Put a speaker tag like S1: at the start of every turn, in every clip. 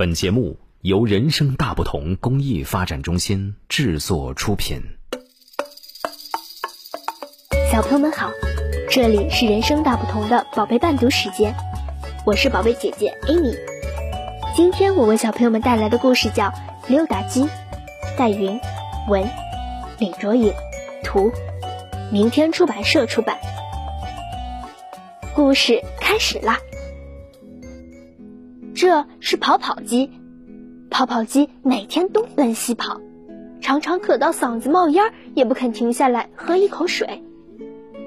S1: 本节目由人生大不同公益发展中心制作出品。
S2: 小朋友们好，这里是人生大不同的宝贝伴读时间，我是宝贝姐姐 Amy。今天我为小朋友们带来的故事叫《溜达鸡》，戴云文，李卓颖图，明天出版社出版。故事开始啦！这是跑跑机，跑跑机每天东奔西跑，常常渴到嗓子冒烟也不肯停下来喝一口水。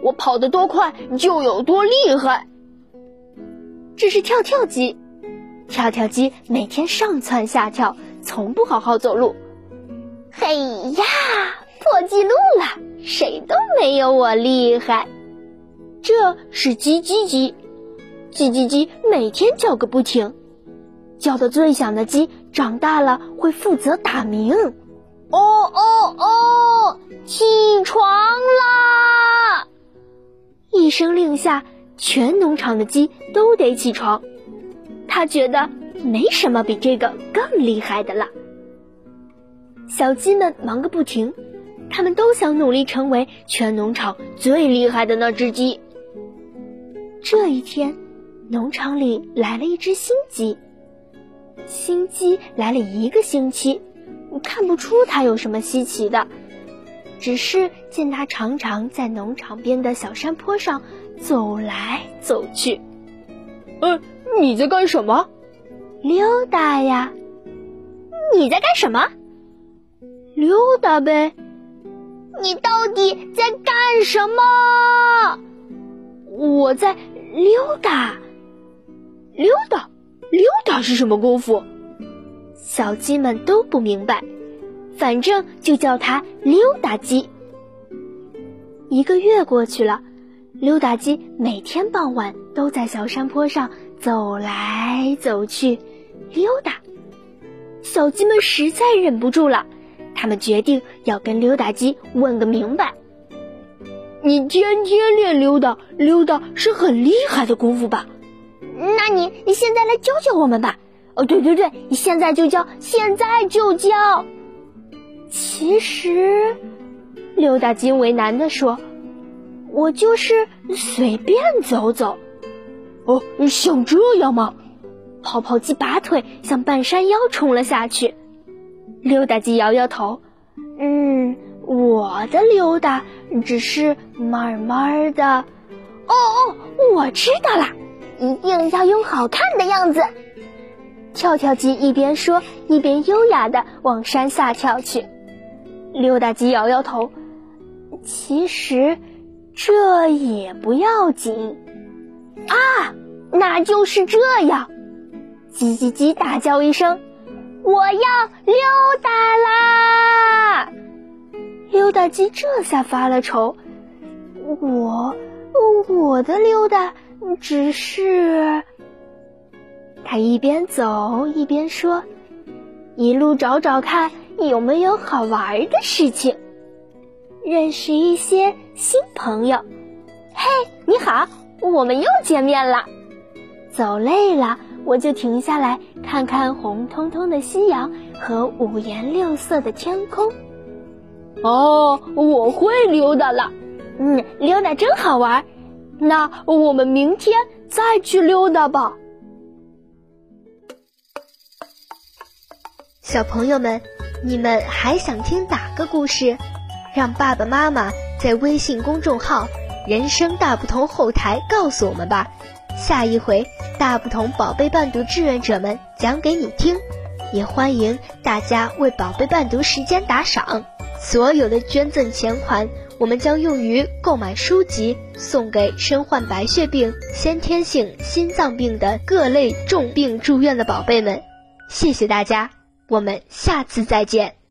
S3: 我跑得多快就有多厉害。
S2: 这是跳跳鸡，跳跳鸡每天上蹿下跳，从不好好走路。嘿呀，破纪录了，谁都没有我厉害。这是叽叽叽，叽叽叽每天叫个不停。叫得最响的鸡长大了会负责打鸣。
S3: 哦哦哦，起床啦！
S2: 一声令下，全农场的鸡都得起床。他觉得没什么比这个更厉害的了。小鸡们忙个不停，他们都想努力成为全农场最厉害的那只鸡。这一天，农场里来了一只新鸡。新鸡来了一个星期，看不出它有什么稀奇的，只是见它常常在农场边的小山坡上走来走去。
S3: 呃，你在干什么？
S2: 溜达呀。
S3: 你在干什么？
S2: 溜达呗。
S3: 你到底在干什么？
S2: 我在溜达，溜达。溜达是什么功夫？小鸡们都不明白，反正就叫它溜达鸡。一个月过去了，溜达鸡每天傍晚都在小山坡上走来走去，溜达。小鸡们实在忍不住了，他们决定要跟溜达鸡问个明白。
S3: 你天天练溜达，溜达是很厉害的功夫吧？
S2: 那你你现在来教教我们吧。
S3: 哦，对对对，你现在就教，现在就教。
S2: 其实，溜达鸡为难的说：“我就是随便走走。”
S3: 哦，像这样吗？
S2: 跑跑鸡拔腿向半山腰冲了下去。溜达鸡摇摇头：“嗯，我的溜达只是慢慢的。”
S3: 哦哦，我知道了。一定要用好看的样子。
S2: 跳跳鸡一边说，一边优雅的往山下跳去。溜达鸡摇摇头，其实这也不要紧。
S3: 啊，那就是这样！叽叽叽大叫一声：“我要溜达啦！”
S2: 溜达鸡这下发了愁：“我，我的溜达。”只是，他一边走一边说：“一路找找看有没有好玩的事情，认识一些新朋友。”嘿，你好，我们又见面了。走累了，我就停下来看看红彤彤的夕阳和五颜六色的天空。
S3: 哦，我会溜达了。
S2: 嗯，溜达真好玩。
S3: 那我们明天再去溜达吧。
S2: 小朋友们，你们还想听哪个故事？让爸爸妈妈在微信公众号“人生大不同”后台告诉我们吧。下一回大不同宝贝伴读志愿者们讲给你听。也欢迎大家为宝贝伴读时间打赏，所有的捐赠钱款。我们将用于购买书籍，送给身患白血病、先天性心脏病的各类重病住院的宝贝们。谢谢大家，我们下次再见。